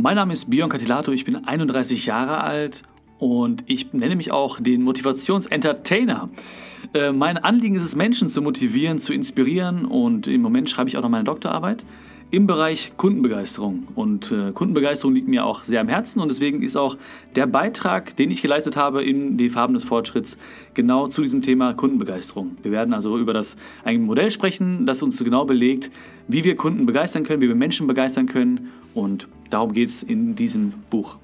Mein Name ist Björn Catilato, ich bin 31 Jahre alt und ich nenne mich auch den Motivations-Entertainer. Äh, mein Anliegen ist es, Menschen zu motivieren, zu inspirieren und im Moment schreibe ich auch noch meine Doktorarbeit im Bereich Kundenbegeisterung. Und äh, Kundenbegeisterung liegt mir auch sehr am Herzen und deswegen ist auch der Beitrag, den ich geleistet habe in die Farben des Fortschritts, genau zu diesem Thema Kundenbegeisterung. Wir werden also über das ein Modell sprechen, das uns genau belegt, wie wir Kunden begeistern können, wie wir Menschen begeistern können und darum geht es in diesem Buch.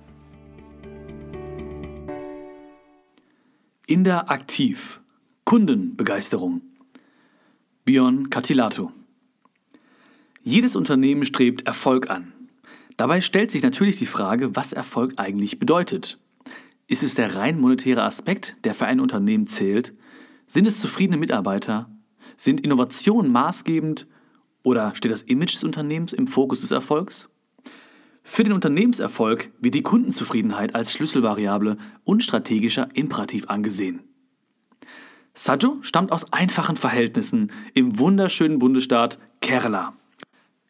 In der Aktiv Kundenbegeisterung. Björn Catilato. Jedes Unternehmen strebt Erfolg an. Dabei stellt sich natürlich die Frage, was Erfolg eigentlich bedeutet. Ist es der rein monetäre Aspekt, der für ein Unternehmen zählt? Sind es zufriedene Mitarbeiter? Sind Innovationen maßgebend? Oder steht das Image des Unternehmens im Fokus des Erfolgs? Für den Unternehmenserfolg wird die Kundenzufriedenheit als Schlüsselvariable und strategischer Imperativ angesehen. Sajo stammt aus einfachen Verhältnissen im wunderschönen Bundesstaat Kerala.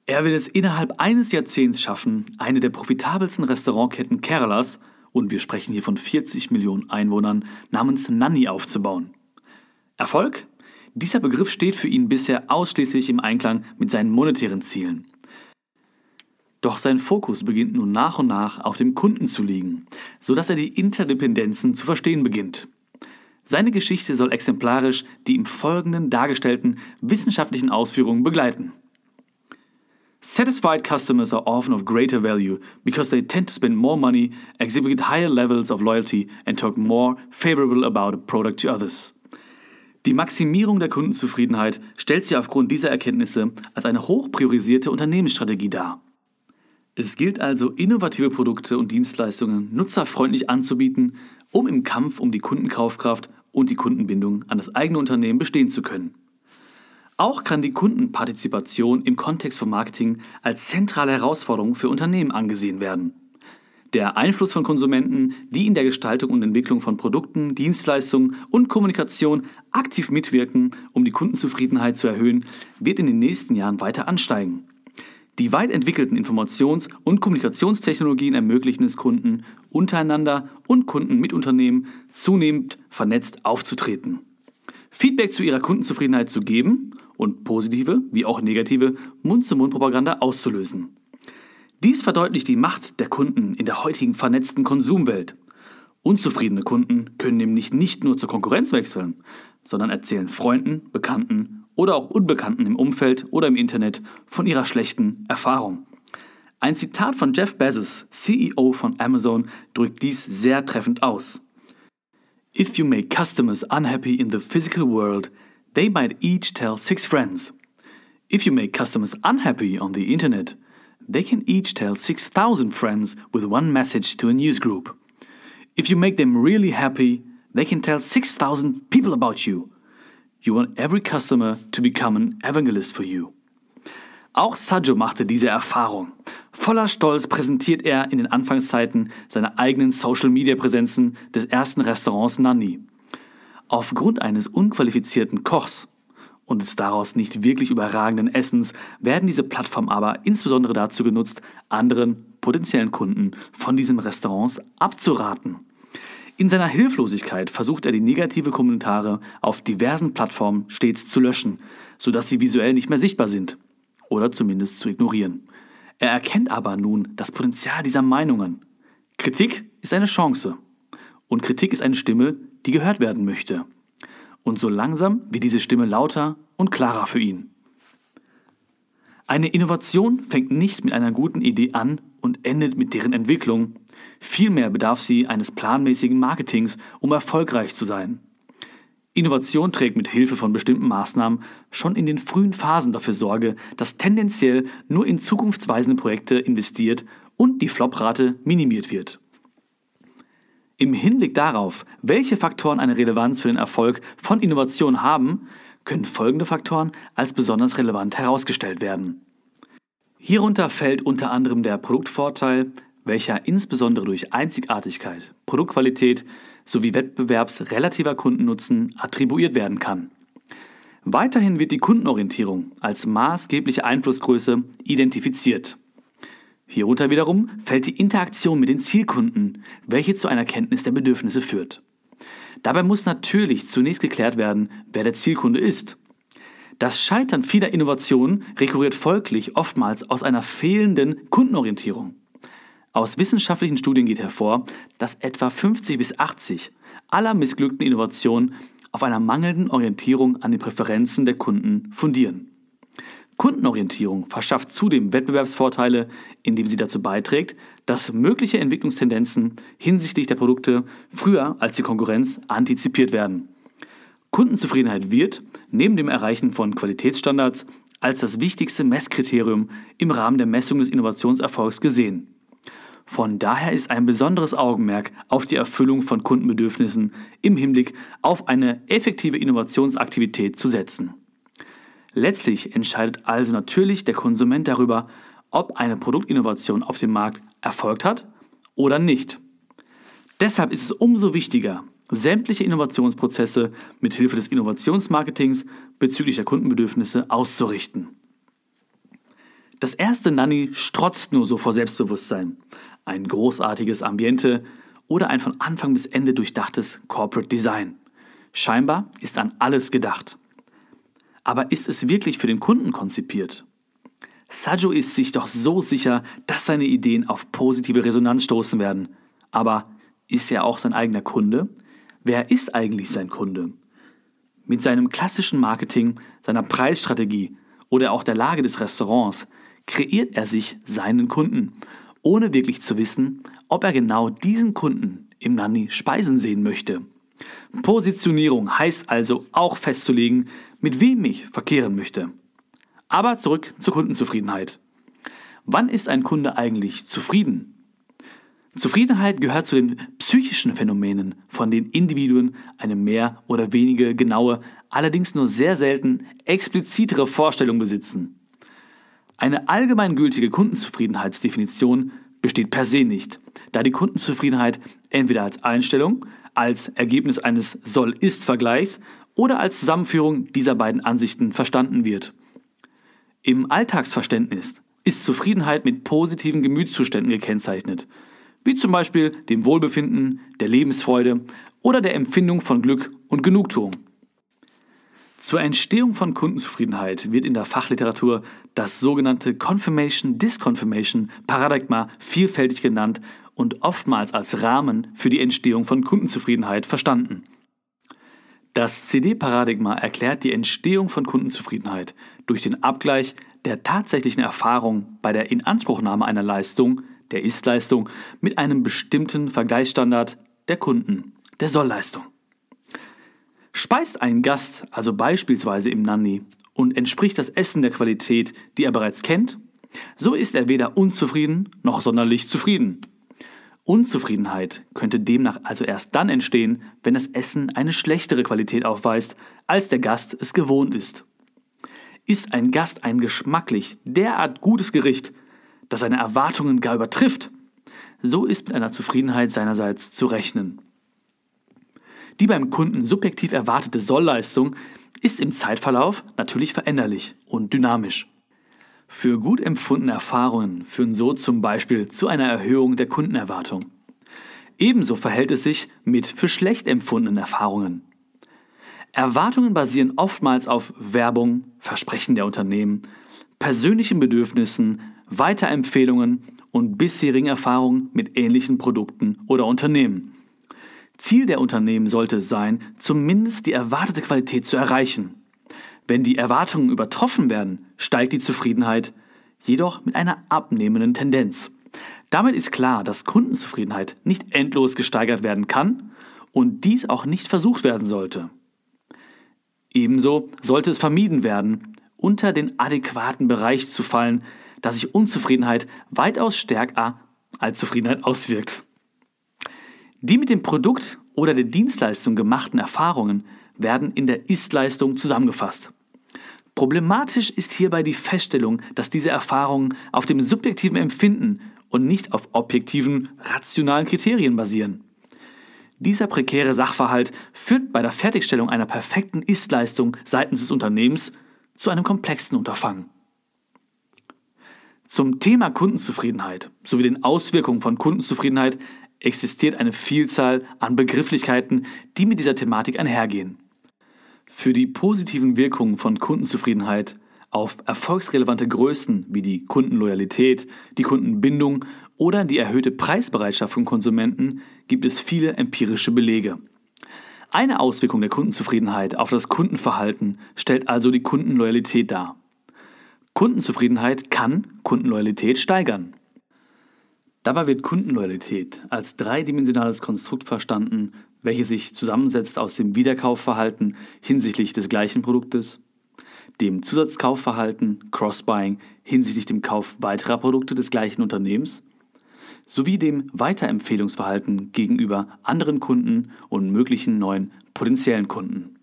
Er will es innerhalb eines Jahrzehnts schaffen, eine der profitabelsten Restaurantketten Keralas, und wir sprechen hier von 40 Millionen Einwohnern, namens Nanni aufzubauen. Erfolg? Dieser Begriff steht für ihn bisher ausschließlich im Einklang mit seinen monetären Zielen. Doch sein Fokus beginnt nun nach und nach auf dem Kunden zu liegen, sodass er die Interdependenzen zu verstehen beginnt. Seine Geschichte soll exemplarisch die im Folgenden dargestellten wissenschaftlichen Ausführungen begleiten. Satisfied customers are often of greater value because they tend to spend more money, exhibit higher levels of loyalty and talk more favorable about a product to others. Die Maximierung der Kundenzufriedenheit stellt sich aufgrund dieser Erkenntnisse als eine hochpriorisierte Unternehmensstrategie dar. Es gilt also, innovative Produkte und Dienstleistungen nutzerfreundlich anzubieten, um im Kampf um die Kundenkaufkraft und die Kundenbindung an das eigene Unternehmen bestehen zu können. Auch kann die Kundenpartizipation im Kontext von Marketing als zentrale Herausforderung für Unternehmen angesehen werden. Der Einfluss von Konsumenten, die in der Gestaltung und Entwicklung von Produkten, Dienstleistungen und Kommunikation aktiv mitwirken, um die Kundenzufriedenheit zu erhöhen, wird in den nächsten Jahren weiter ansteigen. Die weit entwickelten Informations- und Kommunikationstechnologien ermöglichen es Kunden, untereinander und Kunden mit Unternehmen zunehmend vernetzt aufzutreten. Feedback zu ihrer Kundenzufriedenheit zu geben und positive wie auch negative Mund-zu-Mund-Propaganda auszulösen. Dies verdeutlicht die Macht der Kunden in der heutigen vernetzten Konsumwelt. Unzufriedene Kunden können nämlich nicht nur zur Konkurrenz wechseln, sondern erzählen Freunden, Bekannten oder auch Unbekannten im Umfeld oder im Internet von ihrer schlechten Erfahrung. Ein Zitat von Jeff Bezos, CEO von Amazon, drückt dies sehr treffend aus. If you make customers unhappy in the physical world, they might each tell six friends. If you make customers unhappy on the internet, they can each tell 6,000 friends with one message to a news group. If you make them really happy, they can tell 6,000 people about you. You want every customer to become an evangelist for you. Auch Sajo machte diese Erfahrung. Voller Stolz präsentiert er in den Anfangszeiten seine eigenen Social-Media-Präsenzen des ersten Restaurants Nanni. Aufgrund eines unqualifizierten Kochs und des daraus nicht wirklich überragenden Essens werden diese Plattformen aber insbesondere dazu genutzt, anderen potenziellen Kunden von diesen Restaurants abzuraten. In seiner Hilflosigkeit versucht er die negative Kommentare auf diversen Plattformen stets zu löschen, sodass sie visuell nicht mehr sichtbar sind oder zumindest zu ignorieren. Er erkennt aber nun das Potenzial dieser Meinungen. Kritik ist eine Chance. Und Kritik ist eine Stimme, die gehört werden möchte. Und so langsam wird diese Stimme lauter und klarer für ihn. Eine Innovation fängt nicht mit einer guten Idee an und endet mit deren Entwicklung. Vielmehr bedarf sie eines planmäßigen Marketings, um erfolgreich zu sein. Innovation trägt mit Hilfe von bestimmten Maßnahmen schon in den frühen Phasen dafür Sorge, dass tendenziell nur in zukunftsweisende Projekte investiert und die Floprate minimiert wird. Im Hinblick darauf, welche Faktoren eine Relevanz für den Erfolg von Innovation haben, können folgende Faktoren als besonders relevant herausgestellt werden. Hierunter fällt unter anderem der Produktvorteil, welcher insbesondere durch Einzigartigkeit, Produktqualität, sowie wettbewerbsrelativer Kundennutzen attribuiert werden kann. Weiterhin wird die Kundenorientierung als maßgebliche Einflussgröße identifiziert. Hierunter wiederum fällt die Interaktion mit den Zielkunden, welche zu einer Kenntnis der Bedürfnisse führt. Dabei muss natürlich zunächst geklärt werden, wer der Zielkunde ist. Das Scheitern vieler Innovationen rekurriert folglich oftmals aus einer fehlenden Kundenorientierung. Aus wissenschaftlichen Studien geht hervor, dass etwa 50 bis 80 aller missglückten Innovationen auf einer mangelnden Orientierung an den Präferenzen der Kunden fundieren. Kundenorientierung verschafft zudem Wettbewerbsvorteile, indem sie dazu beiträgt, dass mögliche Entwicklungstendenzen hinsichtlich der Produkte früher als die Konkurrenz antizipiert werden. Kundenzufriedenheit wird, neben dem Erreichen von Qualitätsstandards, als das wichtigste Messkriterium im Rahmen der Messung des Innovationserfolgs gesehen. Von daher ist ein besonderes Augenmerk auf die Erfüllung von Kundenbedürfnissen im Hinblick auf eine effektive Innovationsaktivität zu setzen. Letztlich entscheidet also natürlich der Konsument darüber, ob eine Produktinnovation auf dem Markt erfolgt hat oder nicht. Deshalb ist es umso wichtiger, sämtliche Innovationsprozesse mit Hilfe des Innovationsmarketings bezüglich der Kundenbedürfnisse auszurichten. Das erste Nanny strotzt nur so vor Selbstbewusstsein. Ein großartiges Ambiente oder ein von Anfang bis Ende durchdachtes Corporate Design. Scheinbar ist an alles gedacht. Aber ist es wirklich für den Kunden konzipiert? Sajo ist sich doch so sicher, dass seine Ideen auf positive Resonanz stoßen werden. Aber ist er auch sein eigener Kunde? Wer ist eigentlich sein Kunde? Mit seinem klassischen Marketing, seiner Preisstrategie oder auch der Lage des Restaurants kreiert er sich seinen Kunden, ohne wirklich zu wissen, ob er genau diesen Kunden im Nani speisen sehen möchte. Positionierung heißt also auch festzulegen, mit wem ich verkehren möchte. Aber zurück zur Kundenzufriedenheit. Wann ist ein Kunde eigentlich zufrieden? Zufriedenheit gehört zu den psychischen Phänomenen, von denen Individuen eine mehr oder weniger genaue, allerdings nur sehr selten explizitere Vorstellung besitzen. Eine allgemeingültige Kundenzufriedenheitsdefinition besteht per se nicht, da die Kundenzufriedenheit entweder als Einstellung, als Ergebnis eines Soll-Ist-Vergleichs oder als Zusammenführung dieser beiden Ansichten verstanden wird. Im Alltagsverständnis ist Zufriedenheit mit positiven Gemütszuständen gekennzeichnet, wie zum Beispiel dem Wohlbefinden, der Lebensfreude oder der Empfindung von Glück und Genugtuung. Zur Entstehung von Kundenzufriedenheit wird in der Fachliteratur das sogenannte Confirmation-Disconfirmation-Paradigma vielfältig genannt und oftmals als Rahmen für die Entstehung von Kundenzufriedenheit verstanden. Das CD-Paradigma erklärt die Entstehung von Kundenzufriedenheit durch den Abgleich der tatsächlichen Erfahrung bei der Inanspruchnahme einer Leistung, der Ist-Leistung, mit einem bestimmten Vergleichsstandard der Kunden, der Soll-Leistung. Speist ein Gast also beispielsweise im Nanni und entspricht das Essen der Qualität, die er bereits kennt, so ist er weder unzufrieden noch sonderlich zufrieden. Unzufriedenheit könnte demnach also erst dann entstehen, wenn das Essen eine schlechtere Qualität aufweist, als der Gast es gewohnt ist. Ist ein Gast ein geschmacklich derart gutes Gericht, das seine Erwartungen gar übertrifft, so ist mit einer Zufriedenheit seinerseits zu rechnen. Die beim Kunden subjektiv erwartete Sollleistung ist im Zeitverlauf natürlich veränderlich und dynamisch. Für gut empfundene Erfahrungen führen so zum Beispiel zu einer Erhöhung der Kundenerwartung. Ebenso verhält es sich mit für schlecht empfundenen Erfahrungen. Erwartungen basieren oftmals auf Werbung, Versprechen der Unternehmen, persönlichen Bedürfnissen, Weiterempfehlungen und bisherigen Erfahrungen mit ähnlichen Produkten oder Unternehmen. Ziel der Unternehmen sollte es sein, zumindest die erwartete Qualität zu erreichen. Wenn die Erwartungen übertroffen werden, steigt die Zufriedenheit, jedoch mit einer abnehmenden Tendenz. Damit ist klar, dass Kundenzufriedenheit nicht endlos gesteigert werden kann und dies auch nicht versucht werden sollte. Ebenso sollte es vermieden werden, unter den adäquaten Bereich zu fallen, da sich Unzufriedenheit weitaus stärker als Zufriedenheit auswirkt. Die mit dem Produkt oder der Dienstleistung gemachten Erfahrungen werden in der Ist-Leistung zusammengefasst. Problematisch ist hierbei die Feststellung, dass diese Erfahrungen auf dem subjektiven Empfinden und nicht auf objektiven, rationalen Kriterien basieren. Dieser prekäre Sachverhalt führt bei der Fertigstellung einer perfekten Ist-Leistung seitens des Unternehmens zu einem komplexen Unterfangen. Zum Thema Kundenzufriedenheit sowie den Auswirkungen von Kundenzufriedenheit existiert eine Vielzahl an Begrifflichkeiten, die mit dieser Thematik einhergehen. Für die positiven Wirkungen von Kundenzufriedenheit auf erfolgsrelevante Größen wie die Kundenloyalität, die Kundenbindung oder die erhöhte Preisbereitschaft von Konsumenten gibt es viele empirische Belege. Eine Auswirkung der Kundenzufriedenheit auf das Kundenverhalten stellt also die Kundenloyalität dar. Kundenzufriedenheit kann Kundenloyalität steigern. Dabei wird Kundenloyalität als dreidimensionales Konstrukt verstanden, welches sich zusammensetzt aus dem Wiederkaufverhalten hinsichtlich des gleichen Produktes, dem Zusatzkaufverhalten Cross-Buying hinsichtlich dem Kauf weiterer Produkte des gleichen Unternehmens sowie dem Weiterempfehlungsverhalten gegenüber anderen Kunden und möglichen neuen potenziellen Kunden.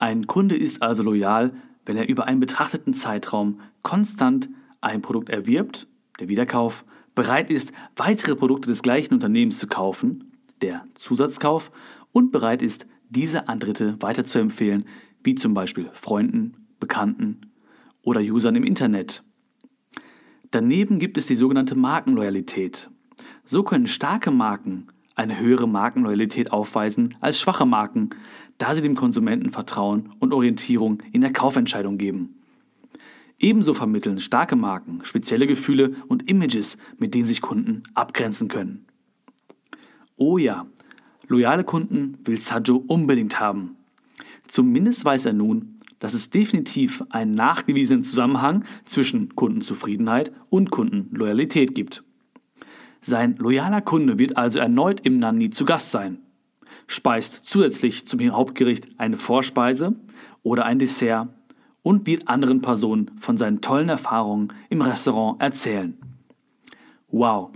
Ein Kunde ist also loyal, wenn er über einen betrachteten Zeitraum konstant ein Produkt erwirbt, der Wiederkauf, bereit ist, weitere Produkte des gleichen Unternehmens zu kaufen, der Zusatzkauf, und bereit ist, diese an Dritte weiterzuempfehlen, wie zum Beispiel Freunden, Bekannten oder Usern im Internet. Daneben gibt es die sogenannte Markenloyalität. So können starke Marken eine höhere Markenloyalität aufweisen als schwache Marken, da sie dem Konsumenten Vertrauen und Orientierung in der Kaufentscheidung geben. Ebenso vermitteln starke Marken spezielle Gefühle und Images, mit denen sich Kunden abgrenzen können. Oh ja, loyale Kunden will Sajo unbedingt haben. Zumindest weiß er nun, dass es definitiv einen nachgewiesenen Zusammenhang zwischen Kundenzufriedenheit und Kundenloyalität gibt. Sein loyaler Kunde wird also erneut im Nani zu Gast sein speist zusätzlich zum Hauptgericht eine Vorspeise oder ein Dessert und wird anderen Personen von seinen tollen Erfahrungen im Restaurant erzählen. Wow,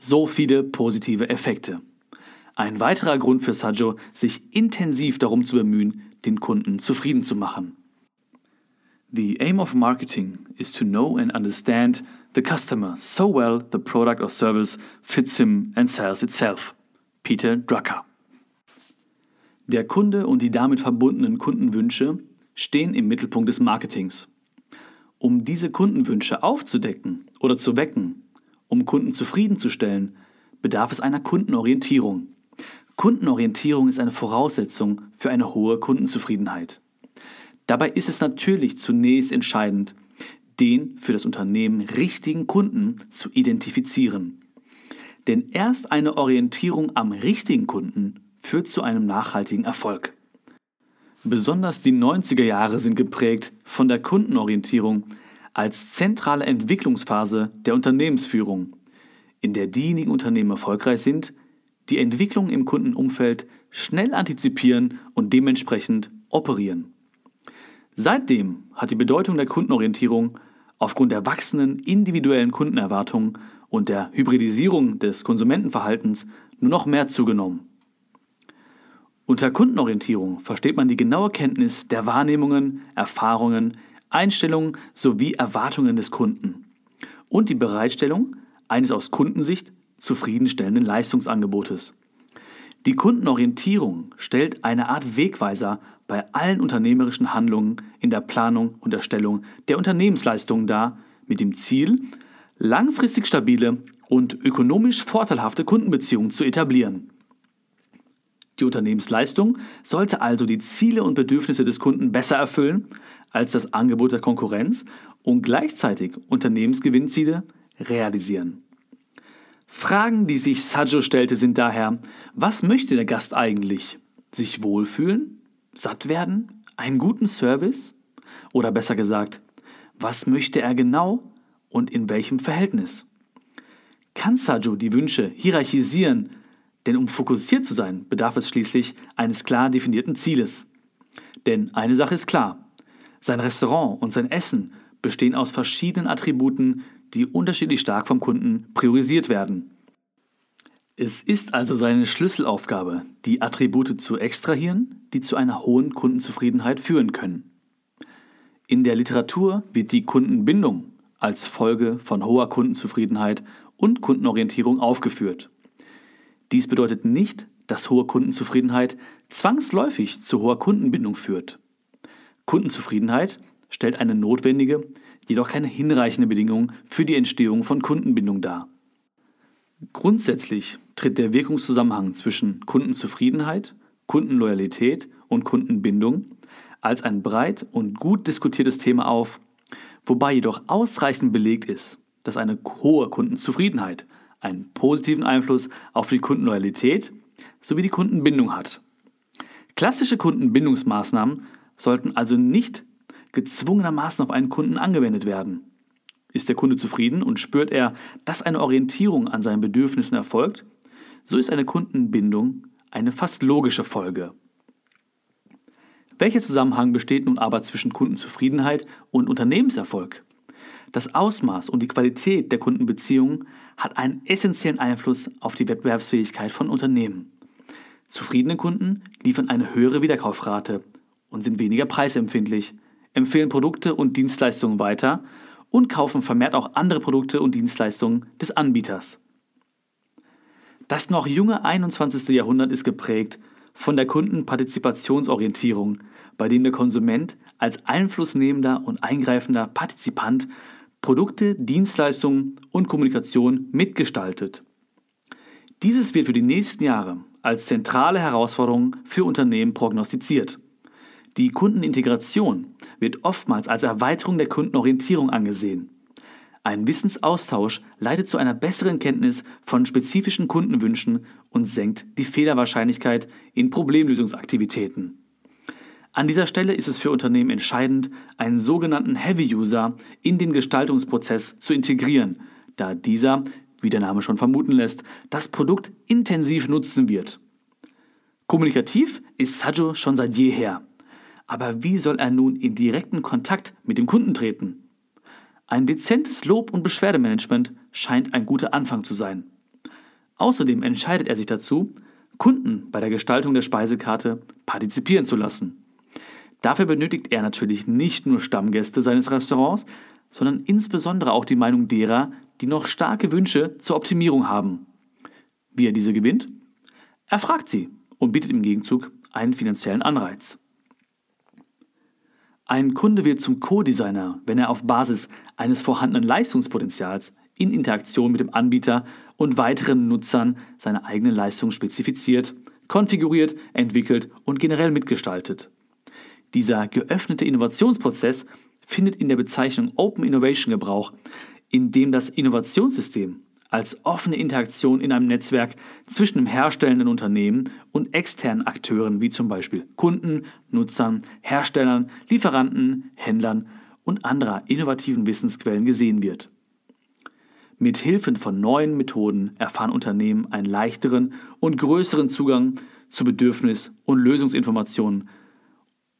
so viele positive Effekte. Ein weiterer Grund für Sajo, sich intensiv darum zu bemühen, den Kunden zufrieden zu machen. The aim of marketing is to know and understand the customer so well the product or service fits him and sells itself. Peter Drucker der Kunde und die damit verbundenen Kundenwünsche stehen im Mittelpunkt des Marketings. Um diese Kundenwünsche aufzudecken oder zu wecken, um Kunden zufriedenzustellen, bedarf es einer Kundenorientierung. Kundenorientierung ist eine Voraussetzung für eine hohe Kundenzufriedenheit. Dabei ist es natürlich zunächst entscheidend, den für das Unternehmen richtigen Kunden zu identifizieren. Denn erst eine Orientierung am richtigen Kunden führt zu einem nachhaltigen Erfolg. Besonders die 90er Jahre sind geprägt von der Kundenorientierung als zentrale Entwicklungsphase der Unternehmensführung, in der diejenigen Unternehmen erfolgreich sind, die Entwicklung im Kundenumfeld schnell antizipieren und dementsprechend operieren. Seitdem hat die Bedeutung der Kundenorientierung aufgrund der wachsenden individuellen Kundenerwartungen und der Hybridisierung des Konsumentenverhaltens nur noch mehr zugenommen. Unter Kundenorientierung versteht man die genaue Kenntnis der Wahrnehmungen, Erfahrungen, Einstellungen sowie Erwartungen des Kunden und die Bereitstellung eines aus Kundensicht zufriedenstellenden Leistungsangebotes. Die Kundenorientierung stellt eine Art Wegweiser bei allen unternehmerischen Handlungen in der Planung und Erstellung der Unternehmensleistungen dar, mit dem Ziel, langfristig stabile und ökonomisch vorteilhafte Kundenbeziehungen zu etablieren. Die Unternehmensleistung sollte also die Ziele und Bedürfnisse des Kunden besser erfüllen als das Angebot der Konkurrenz und gleichzeitig Unternehmensgewinnziele realisieren. Fragen, die sich Sajo stellte, sind daher, was möchte der Gast eigentlich? Sich wohlfühlen? Satt werden? Einen guten Service? Oder besser gesagt, was möchte er genau und in welchem Verhältnis? Kann Sajo die Wünsche hierarchisieren denn um fokussiert zu sein, bedarf es schließlich eines klar definierten Zieles. Denn eine Sache ist klar, sein Restaurant und sein Essen bestehen aus verschiedenen Attributen, die unterschiedlich stark vom Kunden priorisiert werden. Es ist also seine Schlüsselaufgabe, die Attribute zu extrahieren, die zu einer hohen Kundenzufriedenheit führen können. In der Literatur wird die Kundenbindung als Folge von hoher Kundenzufriedenheit und Kundenorientierung aufgeführt. Dies bedeutet nicht, dass hohe Kundenzufriedenheit zwangsläufig zu hoher Kundenbindung führt. Kundenzufriedenheit stellt eine notwendige, jedoch keine hinreichende Bedingung für die Entstehung von Kundenbindung dar. Grundsätzlich tritt der Wirkungszusammenhang zwischen Kundenzufriedenheit, Kundenloyalität und Kundenbindung als ein breit und gut diskutiertes Thema auf, wobei jedoch ausreichend belegt ist, dass eine hohe Kundenzufriedenheit einen positiven Einfluss auf die Kundenloyalität sowie die Kundenbindung hat. Klassische Kundenbindungsmaßnahmen sollten also nicht gezwungenermaßen auf einen Kunden angewendet werden. Ist der Kunde zufrieden und spürt er, dass eine Orientierung an seinen Bedürfnissen erfolgt, so ist eine Kundenbindung eine fast logische Folge. Welcher Zusammenhang besteht nun aber zwischen Kundenzufriedenheit und Unternehmenserfolg? Das Ausmaß und die Qualität der Kundenbeziehungen hat einen essentiellen Einfluss auf die Wettbewerbsfähigkeit von Unternehmen. Zufriedene Kunden liefern eine höhere Wiederkaufrate und sind weniger preisempfindlich, empfehlen Produkte und Dienstleistungen weiter und kaufen vermehrt auch andere Produkte und Dienstleistungen des Anbieters. Das noch junge 21. Jahrhundert ist geprägt von der Kundenpartizipationsorientierung, bei dem der Konsument als einflussnehmender und eingreifender Partizipant Produkte, Dienstleistungen und Kommunikation mitgestaltet. Dieses wird für die nächsten Jahre als zentrale Herausforderung für Unternehmen prognostiziert. Die Kundenintegration wird oftmals als Erweiterung der Kundenorientierung angesehen. Ein Wissensaustausch leitet zu einer besseren Kenntnis von spezifischen Kundenwünschen und senkt die Fehlerwahrscheinlichkeit in Problemlösungsaktivitäten. An dieser Stelle ist es für Unternehmen entscheidend, einen sogenannten Heavy User in den Gestaltungsprozess zu integrieren, da dieser, wie der Name schon vermuten lässt, das Produkt intensiv nutzen wird. Kommunikativ ist Sajo schon seit jeher. Aber wie soll er nun in direkten Kontakt mit dem Kunden treten? Ein dezentes Lob- und Beschwerdemanagement scheint ein guter Anfang zu sein. Außerdem entscheidet er sich dazu, Kunden bei der Gestaltung der Speisekarte partizipieren zu lassen. Dafür benötigt er natürlich nicht nur Stammgäste seines Restaurants, sondern insbesondere auch die Meinung derer, die noch starke Wünsche zur Optimierung haben. Wie er diese gewinnt? Er fragt sie und bietet im Gegenzug einen finanziellen Anreiz. Ein Kunde wird zum Co-Designer, wenn er auf Basis eines vorhandenen Leistungspotenzials in Interaktion mit dem Anbieter und weiteren Nutzern seine eigene Leistung spezifiziert, konfiguriert, entwickelt und generell mitgestaltet. Dieser geöffnete Innovationsprozess findet in der Bezeichnung Open Innovation Gebrauch, in dem das Innovationssystem als offene Interaktion in einem Netzwerk zwischen dem herstellenden Unternehmen und externen Akteuren wie zum Beispiel Kunden, Nutzern, Herstellern, Lieferanten, Händlern und anderer innovativen Wissensquellen gesehen wird. Mit Hilfe von neuen Methoden erfahren Unternehmen einen leichteren und größeren Zugang zu Bedürfnis- und Lösungsinformationen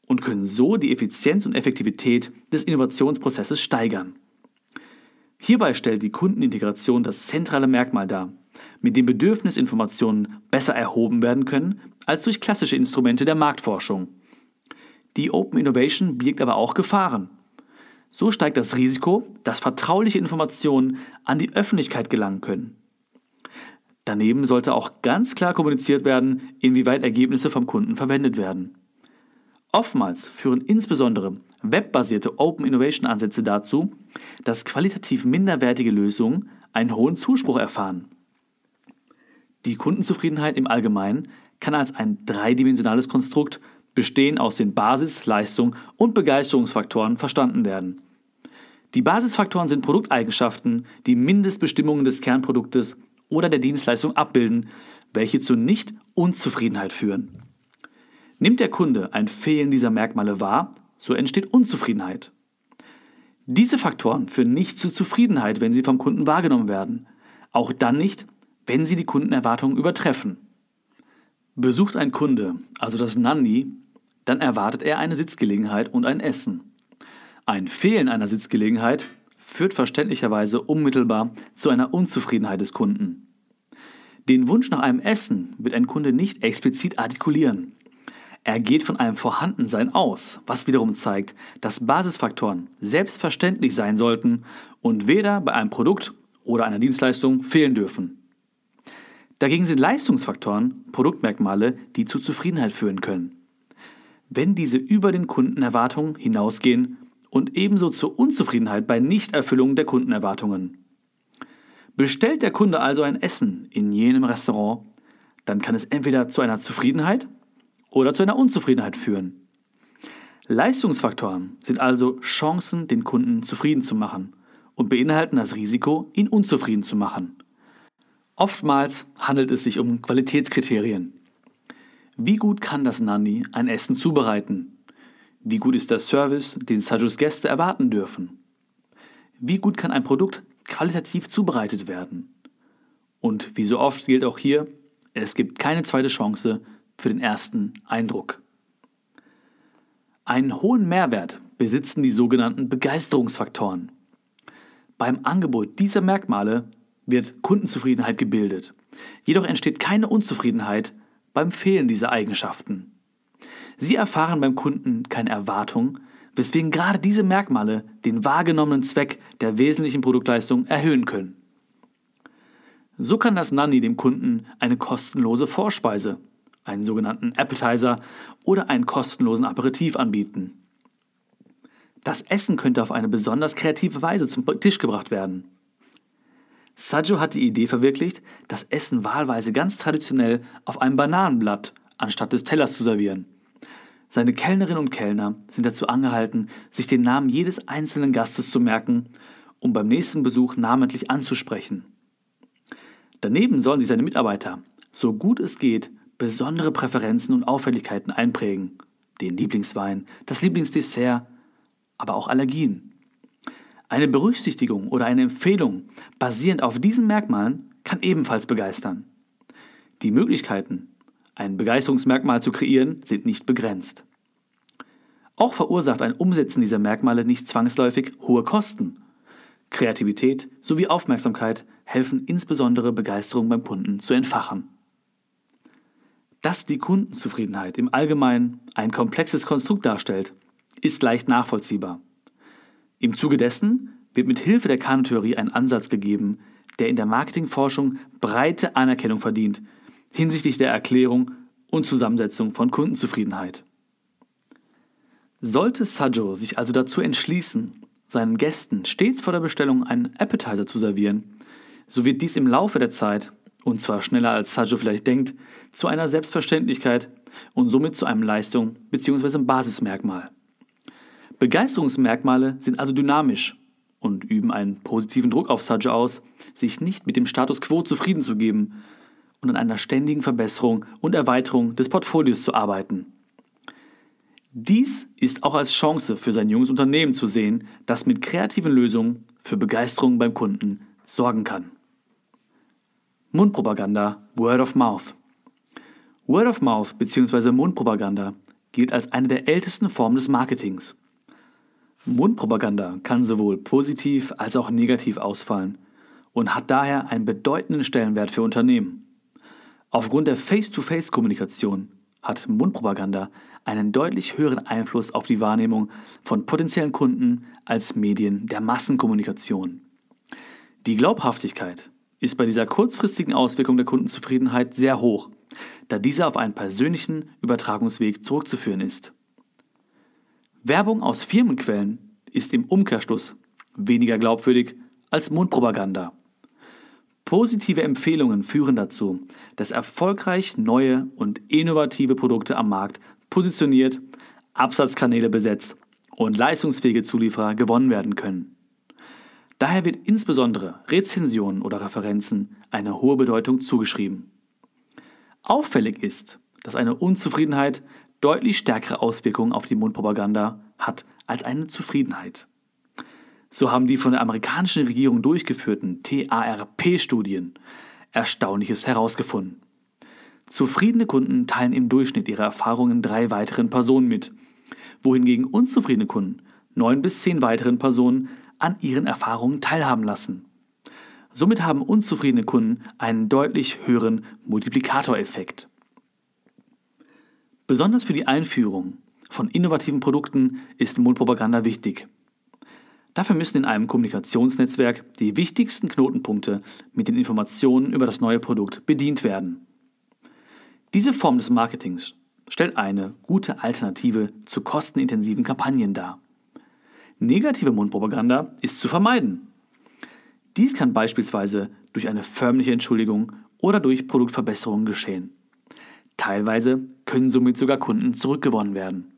und können so die Effizienz und Effektivität des Innovationsprozesses steigern. Hierbei stellt die Kundenintegration das zentrale Merkmal dar, mit dem Bedürfnisinformationen besser erhoben werden können als durch klassische Instrumente der Marktforschung. Die Open Innovation birgt aber auch Gefahren. So steigt das Risiko, dass vertrauliche Informationen an die Öffentlichkeit gelangen können. Daneben sollte auch ganz klar kommuniziert werden, inwieweit Ergebnisse vom Kunden verwendet werden. Oftmals führen insbesondere webbasierte Open Innovation Ansätze dazu, dass qualitativ minderwertige Lösungen einen hohen Zuspruch erfahren. Die Kundenzufriedenheit im Allgemeinen kann als ein dreidimensionales Konstrukt bestehen aus den Basis-, Leistung und Begeisterungsfaktoren verstanden werden. Die Basisfaktoren sind Produkteigenschaften, die Mindestbestimmungen des Kernproduktes oder der Dienstleistung abbilden, welche zu Nicht-Unzufriedenheit führen. Nimmt der Kunde ein Fehlen dieser Merkmale wahr, so entsteht Unzufriedenheit. Diese Faktoren führen nicht zu Zufriedenheit, wenn sie vom Kunden wahrgenommen werden. Auch dann nicht, wenn sie die Kundenerwartungen übertreffen. Besucht ein Kunde also das Nandi, dann erwartet er eine Sitzgelegenheit und ein Essen. Ein Fehlen einer Sitzgelegenheit führt verständlicherweise unmittelbar zu einer Unzufriedenheit des Kunden. Den Wunsch nach einem Essen wird ein Kunde nicht explizit artikulieren. Er geht von einem Vorhandensein aus, was wiederum zeigt, dass Basisfaktoren selbstverständlich sein sollten und weder bei einem Produkt oder einer Dienstleistung fehlen dürfen. Dagegen sind Leistungsfaktoren Produktmerkmale, die zu Zufriedenheit führen können. Wenn diese über den Kundenerwartungen hinausgehen und ebenso zur Unzufriedenheit bei Nichterfüllung der Kundenerwartungen. Bestellt der Kunde also ein Essen in jenem Restaurant, dann kann es entweder zu einer Zufriedenheit oder zu einer Unzufriedenheit führen. Leistungsfaktoren sind also Chancen, den Kunden zufrieden zu machen und beinhalten das Risiko, ihn unzufrieden zu machen. Oftmals handelt es sich um Qualitätskriterien. Wie gut kann das Nandi ein Essen zubereiten? Wie gut ist der Service, den Sajus Gäste erwarten dürfen? Wie gut kann ein Produkt qualitativ zubereitet werden? Und wie so oft gilt auch hier, es gibt keine zweite Chance für den ersten Eindruck. Einen hohen Mehrwert besitzen die sogenannten Begeisterungsfaktoren. Beim Angebot dieser Merkmale wird Kundenzufriedenheit gebildet. Jedoch entsteht keine Unzufriedenheit beim Fehlen dieser Eigenschaften. Sie erfahren beim Kunden keine Erwartung, weswegen gerade diese Merkmale den wahrgenommenen Zweck der wesentlichen Produktleistung erhöhen können. So kann das Nanny dem Kunden eine kostenlose Vorspeise, einen sogenannten Appetizer oder einen kostenlosen Aperitif anbieten. Das Essen könnte auf eine besonders kreative Weise zum Tisch gebracht werden. Sajo hat die Idee verwirklicht, das Essen wahlweise ganz traditionell auf einem Bananenblatt anstatt des Tellers zu servieren. Seine Kellnerinnen und Kellner sind dazu angehalten, sich den Namen jedes einzelnen Gastes zu merken, um beim nächsten Besuch namentlich anzusprechen. Daneben sollen sich seine Mitarbeiter, so gut es geht, besondere Präferenzen und Auffälligkeiten einprägen. Den Lieblingswein, das Lieblingsdessert, aber auch Allergien. Eine Berücksichtigung oder eine Empfehlung basierend auf diesen Merkmalen kann ebenfalls begeistern. Die Möglichkeiten, ein Begeisterungsmerkmal zu kreieren, sind nicht begrenzt. Auch verursacht ein Umsetzen dieser Merkmale nicht zwangsläufig hohe Kosten. Kreativität sowie Aufmerksamkeit helfen insbesondere Begeisterung beim Kunden zu entfachen. Dass die Kundenzufriedenheit im Allgemeinen ein komplexes Konstrukt darstellt, ist leicht nachvollziehbar. Im Zuge dessen wird mit Hilfe der Kanon-Theorie ein Ansatz gegeben, der in der Marketingforschung breite Anerkennung verdient hinsichtlich der Erklärung und Zusammensetzung von Kundenzufriedenheit. Sollte Sajo sich also dazu entschließen, seinen Gästen stets vor der Bestellung einen Appetizer zu servieren, so wird dies im Laufe der Zeit, und zwar schneller als Sajo vielleicht denkt, zu einer Selbstverständlichkeit und somit zu einem Leistung bzw. Basismerkmal. Begeisterungsmerkmale sind also dynamisch und üben einen positiven Druck auf Sajo aus, sich nicht mit dem Status quo zufrieden zu geben und an einer ständigen Verbesserung und Erweiterung des Portfolios zu arbeiten. Dies ist auch als Chance für sein junges Unternehmen zu sehen, das mit kreativen Lösungen für Begeisterung beim Kunden sorgen kann. Mundpropaganda, Word of Mouth. Word of Mouth bzw. Mundpropaganda gilt als eine der ältesten Formen des Marketings. Mundpropaganda kann sowohl positiv als auch negativ ausfallen und hat daher einen bedeutenden Stellenwert für Unternehmen. Aufgrund der Face-to-Face-Kommunikation hat Mundpropaganda einen deutlich höheren Einfluss auf die Wahrnehmung von potenziellen Kunden als Medien der Massenkommunikation. Die Glaubhaftigkeit ist bei dieser kurzfristigen Auswirkung der Kundenzufriedenheit sehr hoch, da diese auf einen persönlichen Übertragungsweg zurückzuführen ist. Werbung aus Firmenquellen ist im Umkehrschluss weniger glaubwürdig als Mundpropaganda. Positive Empfehlungen führen dazu, dass erfolgreich neue und innovative Produkte am Markt positioniert, Absatzkanäle besetzt und leistungsfähige Zulieferer gewonnen werden können. Daher wird insbesondere Rezensionen oder Referenzen eine hohe Bedeutung zugeschrieben. Auffällig ist, dass eine Unzufriedenheit deutlich stärkere Auswirkungen auf die Mundpropaganda hat als eine Zufriedenheit. So haben die von der amerikanischen Regierung durchgeführten TARP-Studien Erstaunliches herausgefunden. Zufriedene Kunden teilen im Durchschnitt ihre Erfahrungen drei weiteren Personen mit, wohingegen unzufriedene Kunden neun bis zehn weiteren Personen an ihren Erfahrungen teilhaben lassen. Somit haben unzufriedene Kunden einen deutlich höheren Multiplikatoreffekt. Besonders für die Einführung von innovativen Produkten ist Mundpropaganda wichtig. Dafür müssen in einem Kommunikationsnetzwerk die wichtigsten Knotenpunkte mit den Informationen über das neue Produkt bedient werden. Diese Form des Marketings stellt eine gute Alternative zu kostenintensiven Kampagnen dar. Negative Mundpropaganda ist zu vermeiden. Dies kann beispielsweise durch eine förmliche Entschuldigung oder durch Produktverbesserungen geschehen. Teilweise können somit sogar Kunden zurückgewonnen werden.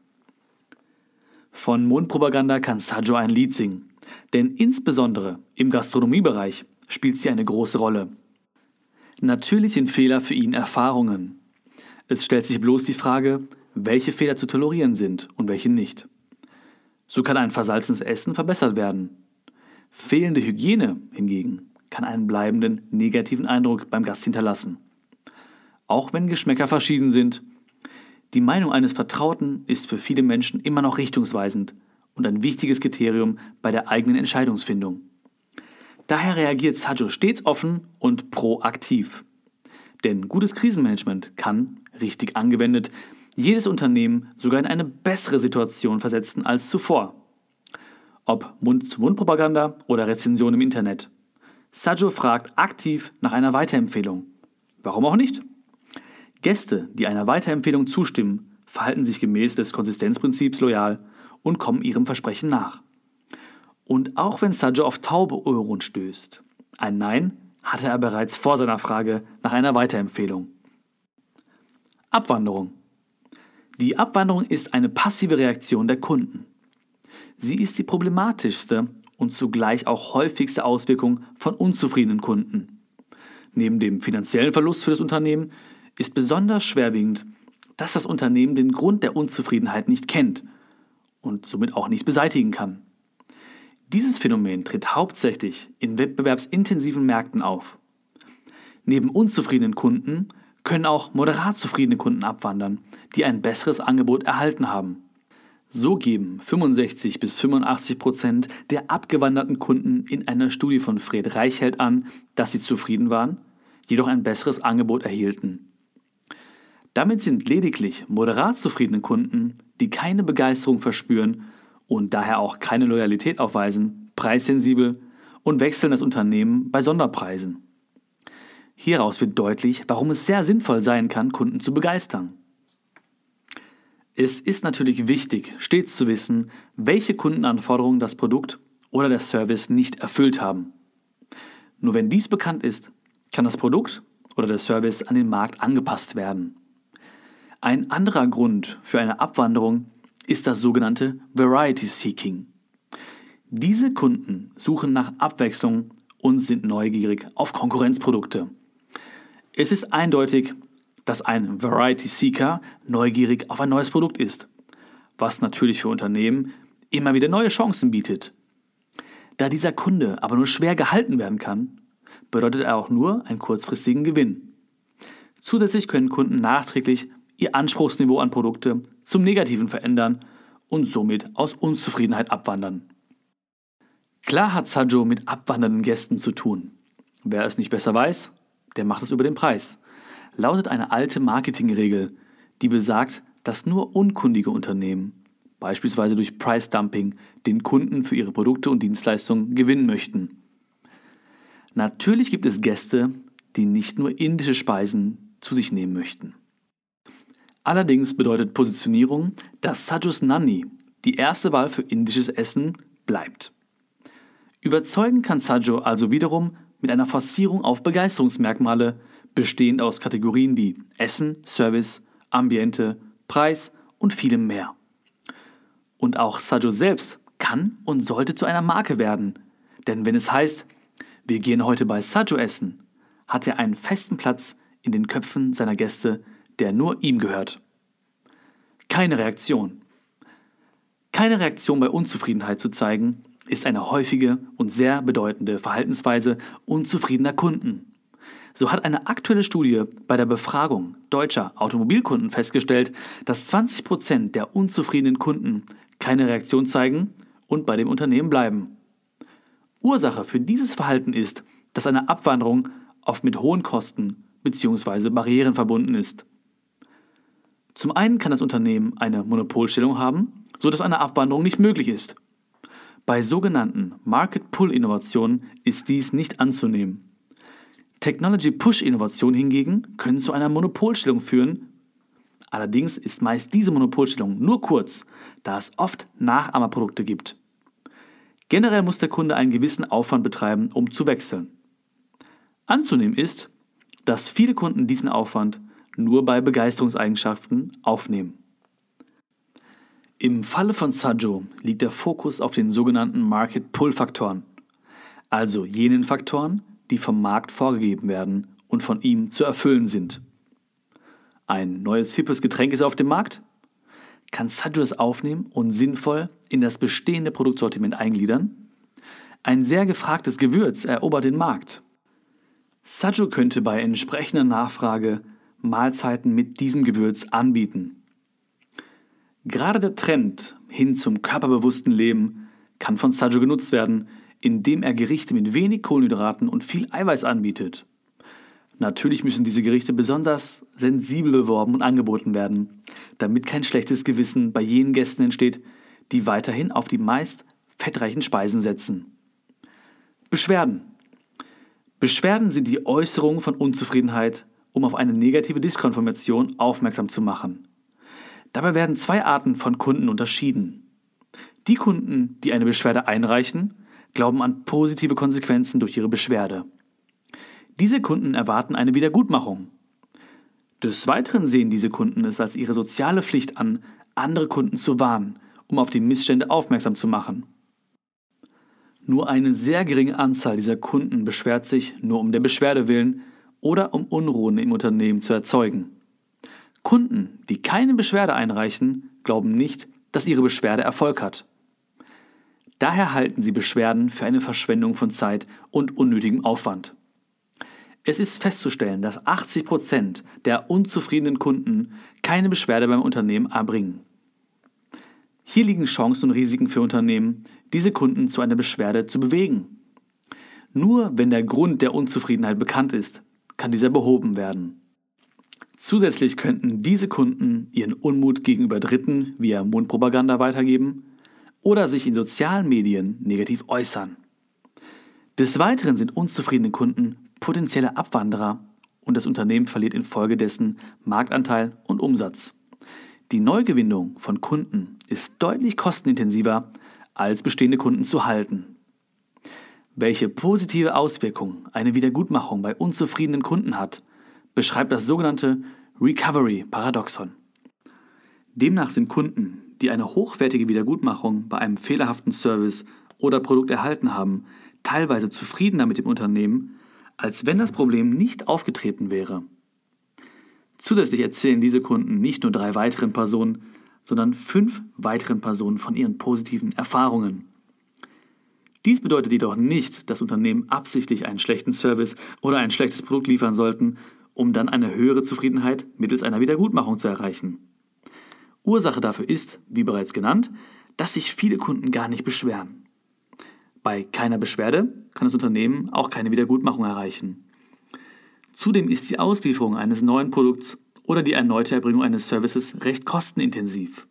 Von Mundpropaganda kann Sajo ein Lied singen, denn insbesondere im Gastronomiebereich spielt sie eine große Rolle. Natürlich sind Fehler für ihn Erfahrungen. Es stellt sich bloß die Frage, welche Fehler zu tolerieren sind und welche nicht. So kann ein versalzenes Essen verbessert werden. Fehlende Hygiene hingegen kann einen bleibenden negativen Eindruck beim Gast hinterlassen. Auch wenn Geschmäcker verschieden sind, die Meinung eines Vertrauten ist für viele Menschen immer noch richtungsweisend und ein wichtiges Kriterium bei der eigenen Entscheidungsfindung. Daher reagiert Sajo stets offen und proaktiv. Denn gutes Krisenmanagement kann, richtig angewendet, jedes Unternehmen sogar in eine bessere Situation versetzen als zuvor. Ob Mund-zu-Mund-Propaganda oder Rezension im Internet. Sajo fragt aktiv nach einer Weiterempfehlung. Warum auch nicht? Gäste, die einer Weiterempfehlung zustimmen, verhalten sich gemäß des Konsistenzprinzips loyal und kommen ihrem Versprechen nach. Und auch wenn Sajo auf taube Ohren stößt, ein Nein hatte er bereits vor seiner Frage nach einer Weiterempfehlung. Abwanderung. Die Abwanderung ist eine passive Reaktion der Kunden. Sie ist die problematischste und zugleich auch häufigste Auswirkung von unzufriedenen Kunden. Neben dem finanziellen Verlust für das Unternehmen ist besonders schwerwiegend, dass das Unternehmen den Grund der Unzufriedenheit nicht kennt und somit auch nicht beseitigen kann. Dieses Phänomen tritt hauptsächlich in wettbewerbsintensiven Märkten auf. Neben unzufriedenen Kunden können auch moderat zufriedene Kunden abwandern, die ein besseres Angebot erhalten haben. So geben 65 bis 85 Prozent der abgewanderten Kunden in einer Studie von Fred Reichheld an, dass sie zufrieden waren, jedoch ein besseres Angebot erhielten. Damit sind lediglich moderat zufriedene Kunden, die keine Begeisterung verspüren und daher auch keine Loyalität aufweisen, preissensibel und wechseln das Unternehmen bei Sonderpreisen. Hieraus wird deutlich, warum es sehr sinnvoll sein kann, Kunden zu begeistern. Es ist natürlich wichtig, stets zu wissen, welche Kundenanforderungen das Produkt oder der Service nicht erfüllt haben. Nur wenn dies bekannt ist, kann das Produkt oder der Service an den Markt angepasst werden. Ein anderer Grund für eine Abwanderung ist das sogenannte Variety Seeking. Diese Kunden suchen nach Abwechslung und sind neugierig auf Konkurrenzprodukte. Es ist eindeutig, dass ein Variety Seeker neugierig auf ein neues Produkt ist, was natürlich für Unternehmen immer wieder neue Chancen bietet. Da dieser Kunde aber nur schwer gehalten werden kann, bedeutet er auch nur einen kurzfristigen Gewinn. Zusätzlich können Kunden nachträglich ihr Anspruchsniveau an Produkte zum Negativen verändern und somit aus Unzufriedenheit abwandern. Klar hat Sajo mit abwandernden Gästen zu tun. Wer es nicht besser weiß, der macht es über den Preis. Lautet eine alte Marketingregel, die besagt, dass nur unkundige Unternehmen, beispielsweise durch Price Dumping, den Kunden für ihre Produkte und Dienstleistungen gewinnen möchten. Natürlich gibt es Gäste, die nicht nur indische Speisen zu sich nehmen möchten. Allerdings bedeutet Positionierung, dass Sajus Nani, die erste Wahl für indisches Essen, bleibt. Überzeugen kann Sajo also wiederum mit einer Forcierung auf Begeisterungsmerkmale, bestehend aus Kategorien wie Essen, Service, Ambiente, Preis und vielem mehr. Und auch Sajo selbst kann und sollte zu einer Marke werden, denn wenn es heißt, wir gehen heute bei Sajo essen, hat er einen festen Platz in den Köpfen seiner Gäste, der nur ihm gehört. Keine Reaktion. Keine Reaktion bei Unzufriedenheit zu zeigen, ist eine häufige und sehr bedeutende Verhaltensweise unzufriedener Kunden. So hat eine aktuelle Studie bei der Befragung deutscher Automobilkunden festgestellt, dass 20 Prozent der unzufriedenen Kunden keine Reaktion zeigen und bei dem Unternehmen bleiben. Ursache für dieses Verhalten ist, dass eine Abwanderung oft mit hohen Kosten bzw. Barrieren verbunden ist. Zum einen kann das Unternehmen eine Monopolstellung haben, sodass eine Abwanderung nicht möglich ist. Bei sogenannten Market-Pull-Innovationen ist dies nicht anzunehmen. Technology-Push-Innovationen hingegen können zu einer Monopolstellung führen. Allerdings ist meist diese Monopolstellung nur kurz, da es oft Nachahmerprodukte gibt. Generell muss der Kunde einen gewissen Aufwand betreiben, um zu wechseln. Anzunehmen ist, dass viele Kunden diesen Aufwand nur bei Begeisterungseigenschaften aufnehmen. Im Falle von Sajo liegt der Fokus auf den sogenannten Market Pull Faktoren, also jenen Faktoren, die vom Markt vorgegeben werden und von ihm zu erfüllen sind. Ein neues hippes Getränk ist auf dem Markt? Kann Sajo es aufnehmen und sinnvoll in das bestehende Produktsortiment eingliedern? Ein sehr gefragtes Gewürz erobert den Markt. Sajo könnte bei entsprechender Nachfrage Mahlzeiten mit diesem Gewürz anbieten. Gerade der Trend hin zum körperbewussten Leben kann von Sajo genutzt werden, indem er Gerichte mit wenig Kohlenhydraten und viel Eiweiß anbietet. Natürlich müssen diese Gerichte besonders sensibel beworben und angeboten werden, damit kein schlechtes Gewissen bei jenen Gästen entsteht, die weiterhin auf die meist fettreichen Speisen setzen. Beschwerden. Beschwerden sind die Äußerung von Unzufriedenheit, um auf eine negative Diskonformation aufmerksam zu machen. Dabei werden zwei Arten von Kunden unterschieden. Die Kunden, die eine Beschwerde einreichen, glauben an positive Konsequenzen durch ihre Beschwerde. Diese Kunden erwarten eine Wiedergutmachung. Des Weiteren sehen diese Kunden es als ihre soziale Pflicht an, andere Kunden zu warnen, um auf die Missstände aufmerksam zu machen. Nur eine sehr geringe Anzahl dieser Kunden beschwert sich nur um der Beschwerde willen oder um Unruhen im Unternehmen zu erzeugen. Kunden, die keine Beschwerde einreichen, glauben nicht, dass ihre Beschwerde Erfolg hat. Daher halten sie Beschwerden für eine Verschwendung von Zeit und unnötigem Aufwand. Es ist festzustellen, dass 80 Prozent der unzufriedenen Kunden keine Beschwerde beim Unternehmen erbringen. Hier liegen Chancen und Risiken für Unternehmen, diese Kunden zu einer Beschwerde zu bewegen. Nur wenn der Grund der Unzufriedenheit bekannt ist, kann dieser behoben werden. Zusätzlich könnten diese Kunden ihren Unmut gegenüber Dritten via Mundpropaganda weitergeben oder sich in sozialen Medien negativ äußern. Des Weiteren sind unzufriedene Kunden potenzielle Abwanderer und das Unternehmen verliert infolgedessen Marktanteil und Umsatz. Die Neugewinnung von Kunden ist deutlich kostenintensiver, als bestehende Kunden zu halten. Welche positive Auswirkungen eine Wiedergutmachung bei unzufriedenen Kunden hat, beschreibt das sogenannte Recovery Paradoxon. Demnach sind Kunden, die eine hochwertige Wiedergutmachung bei einem fehlerhaften Service oder Produkt erhalten haben, teilweise zufriedener mit dem Unternehmen als wenn das Problem nicht aufgetreten wäre. Zusätzlich erzählen diese Kunden nicht nur drei weiteren Personen, sondern fünf weiteren Personen von ihren positiven Erfahrungen. Dies bedeutet jedoch nicht, dass Unternehmen absichtlich einen schlechten Service oder ein schlechtes Produkt liefern sollten, um dann eine höhere Zufriedenheit mittels einer Wiedergutmachung zu erreichen. Ursache dafür ist, wie bereits genannt, dass sich viele Kunden gar nicht beschweren. Bei keiner Beschwerde kann das Unternehmen auch keine Wiedergutmachung erreichen. Zudem ist die Auslieferung eines neuen Produkts oder die erneute Erbringung eines Services recht kostenintensiv.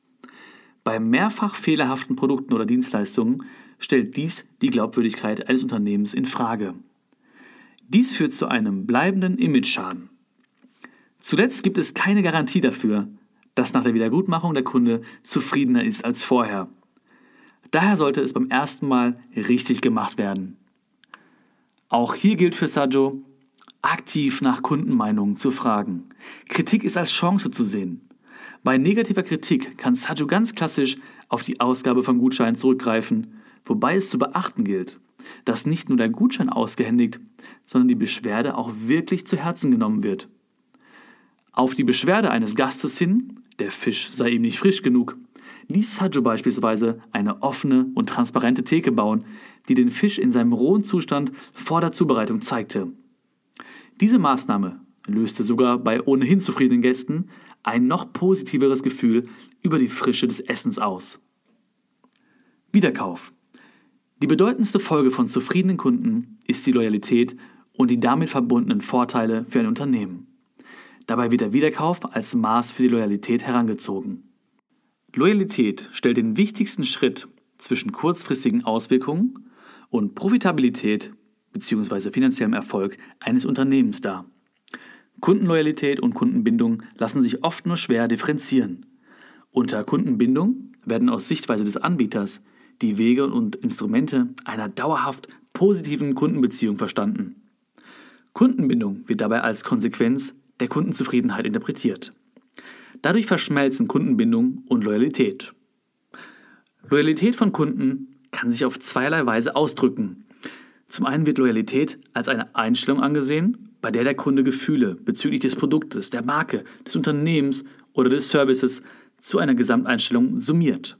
Bei mehrfach fehlerhaften Produkten oder Dienstleistungen stellt dies die Glaubwürdigkeit eines Unternehmens in Frage. Dies führt zu einem bleibenden Imageschaden. Zuletzt gibt es keine Garantie dafür, dass nach der Wiedergutmachung der Kunde zufriedener ist als vorher. Daher sollte es beim ersten Mal richtig gemacht werden. Auch hier gilt für Sajo, aktiv nach Kundenmeinungen zu fragen. Kritik ist als Chance zu sehen. Bei negativer Kritik kann Sajo ganz klassisch auf die Ausgabe von Gutscheinen zurückgreifen, wobei es zu beachten gilt, dass nicht nur der Gutschein ausgehändigt, sondern die Beschwerde auch wirklich zu Herzen genommen wird. Auf die Beschwerde eines Gastes hin, der Fisch sei ihm nicht frisch genug, ließ Sajo beispielsweise eine offene und transparente Theke bauen, die den Fisch in seinem rohen Zustand vor der Zubereitung zeigte. Diese Maßnahme löste sogar bei ohnehin zufriedenen Gästen ein noch positiveres Gefühl über die Frische des Essens aus. Wiederkauf. Die bedeutendste Folge von zufriedenen Kunden ist die Loyalität und die damit verbundenen Vorteile für ein Unternehmen. Dabei wird der Wiederkauf als Maß für die Loyalität herangezogen. Loyalität stellt den wichtigsten Schritt zwischen kurzfristigen Auswirkungen und Profitabilität bzw. finanziellem Erfolg eines Unternehmens dar. Kundenloyalität und Kundenbindung lassen sich oft nur schwer differenzieren. Unter Kundenbindung werden aus Sichtweise des Anbieters die Wege und Instrumente einer dauerhaft positiven Kundenbeziehung verstanden. Kundenbindung wird dabei als Konsequenz der Kundenzufriedenheit interpretiert. Dadurch verschmelzen Kundenbindung und Loyalität. Loyalität von Kunden kann sich auf zweierlei Weise ausdrücken. Zum einen wird Loyalität als eine Einstellung angesehen, bei der der Kunde Gefühle bezüglich des Produktes, der Marke, des Unternehmens oder des Services zu einer Gesamteinstellung summiert.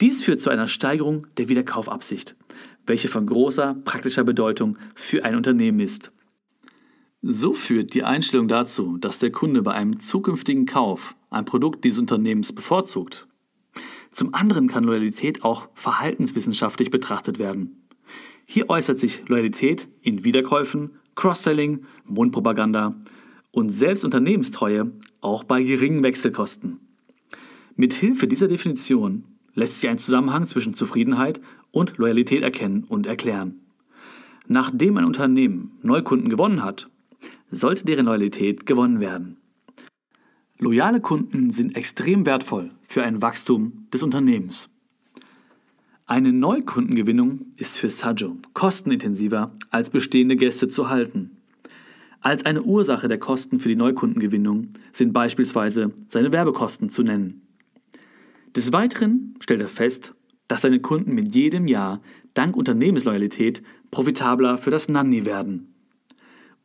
Dies führt zu einer Steigerung der Wiederkaufabsicht, welche von großer praktischer Bedeutung für ein Unternehmen ist. So führt die Einstellung dazu, dass der Kunde bei einem zukünftigen Kauf ein Produkt dieses Unternehmens bevorzugt. Zum anderen kann Loyalität auch verhaltenswissenschaftlich betrachtet werden. Hier äußert sich Loyalität in Wiederkäufen, Cross-Selling, Mundpropaganda und selbst Unternehmenstreue auch bei geringen Wechselkosten. Mit Hilfe dieser Definition lässt sich ein Zusammenhang zwischen Zufriedenheit und Loyalität erkennen und erklären. Nachdem ein Unternehmen Neukunden gewonnen hat, sollte deren Loyalität gewonnen werden. Loyale Kunden sind extrem wertvoll für ein Wachstum des Unternehmens. Eine Neukundengewinnung ist für Sajo kostenintensiver als bestehende Gäste zu halten. Als eine Ursache der Kosten für die Neukundengewinnung sind beispielsweise seine Werbekosten zu nennen. Des Weiteren stellt er fest, dass seine Kunden mit jedem Jahr dank Unternehmensloyalität profitabler für das Nanny werden.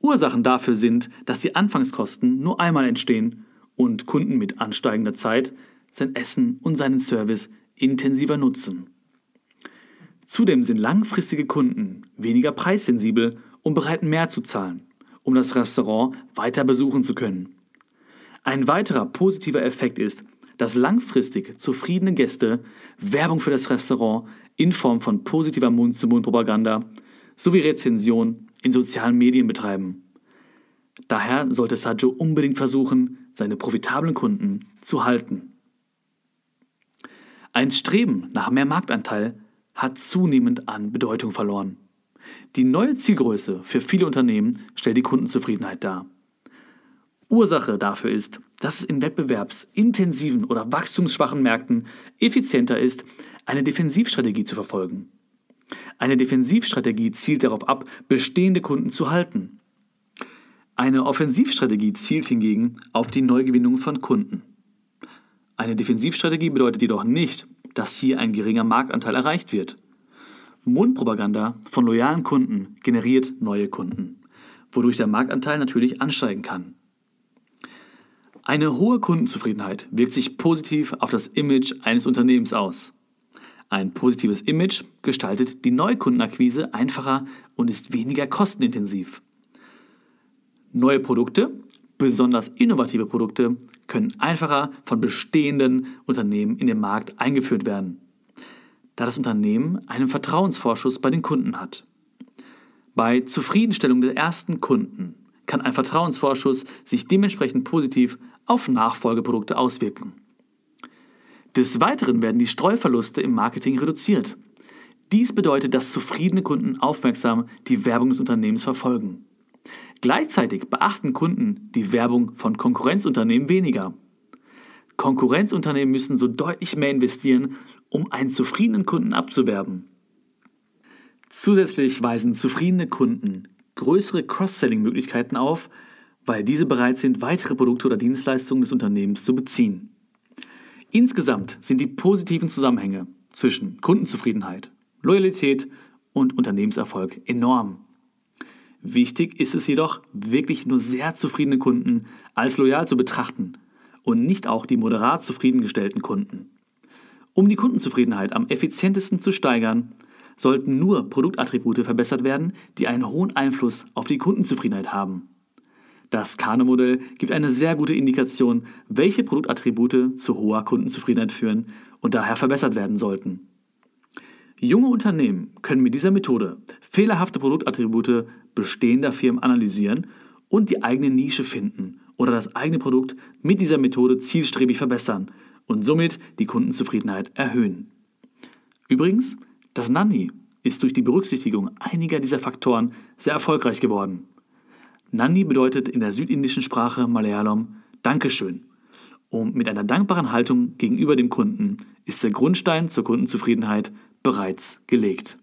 Ursachen dafür sind, dass die Anfangskosten nur einmal entstehen und Kunden mit ansteigender Zeit sein Essen und seinen Service intensiver nutzen. Zudem sind langfristige Kunden weniger preissensibel und bereit mehr zu zahlen, um das Restaurant weiter besuchen zu können. Ein weiterer positiver Effekt ist, dass langfristig zufriedene Gäste Werbung für das Restaurant in Form von positiver Mund-zu-Mund-Propaganda sowie Rezension in sozialen Medien betreiben. Daher sollte Sajo unbedingt versuchen, seine profitablen Kunden zu halten. Ein Streben nach mehr Marktanteil hat zunehmend an Bedeutung verloren. Die neue Zielgröße für viele Unternehmen stellt die Kundenzufriedenheit dar. Ursache dafür ist, dass es in wettbewerbsintensiven oder wachstumsschwachen Märkten effizienter ist, eine Defensivstrategie zu verfolgen. Eine Defensivstrategie zielt darauf ab, bestehende Kunden zu halten. Eine Offensivstrategie zielt hingegen auf die Neugewinnung von Kunden. Eine Defensivstrategie bedeutet jedoch nicht, dass hier ein geringer Marktanteil erreicht wird. Mundpropaganda von loyalen Kunden generiert neue Kunden, wodurch der Marktanteil natürlich ansteigen kann. Eine hohe Kundenzufriedenheit wirkt sich positiv auf das Image eines Unternehmens aus. Ein positives Image gestaltet die Neukundenakquise einfacher und ist weniger kostenintensiv. Neue Produkte, besonders innovative Produkte, können einfacher von bestehenden Unternehmen in den Markt eingeführt werden, da das Unternehmen einen Vertrauensvorschuss bei den Kunden hat. Bei Zufriedenstellung der ersten Kunden kann ein Vertrauensvorschuss sich dementsprechend positiv auf Nachfolgeprodukte auswirken. Des Weiteren werden die Streuverluste im Marketing reduziert. Dies bedeutet, dass zufriedene Kunden aufmerksam die Werbung des Unternehmens verfolgen. Gleichzeitig beachten Kunden die Werbung von Konkurrenzunternehmen weniger. Konkurrenzunternehmen müssen so deutlich mehr investieren, um einen zufriedenen Kunden abzuwerben. Zusätzlich weisen zufriedene Kunden größere Cross-Selling-Möglichkeiten auf, weil diese bereit sind, weitere Produkte oder Dienstleistungen des Unternehmens zu beziehen. Insgesamt sind die positiven Zusammenhänge zwischen Kundenzufriedenheit, Loyalität und Unternehmenserfolg enorm. Wichtig ist es jedoch, wirklich nur sehr zufriedene Kunden als loyal zu betrachten und nicht auch die moderat zufriedengestellten Kunden. Um die Kundenzufriedenheit am effizientesten zu steigern, sollten nur Produktattribute verbessert werden, die einen hohen Einfluss auf die Kundenzufriedenheit haben. Das Kano-Modell gibt eine sehr gute Indikation, welche Produktattribute zu hoher Kundenzufriedenheit führen und daher verbessert werden sollten. Junge Unternehmen können mit dieser Methode fehlerhafte Produktattribute bestehender Firmen analysieren und die eigene Nische finden oder das eigene Produkt mit dieser Methode zielstrebig verbessern und somit die Kundenzufriedenheit erhöhen. Übrigens, das Nanny ist durch die Berücksichtigung einiger dieser Faktoren sehr erfolgreich geworden. Nandi bedeutet in der südindischen Sprache Malayalam Dankeschön. Und mit einer dankbaren Haltung gegenüber dem Kunden ist der Grundstein zur Kundenzufriedenheit bereits gelegt.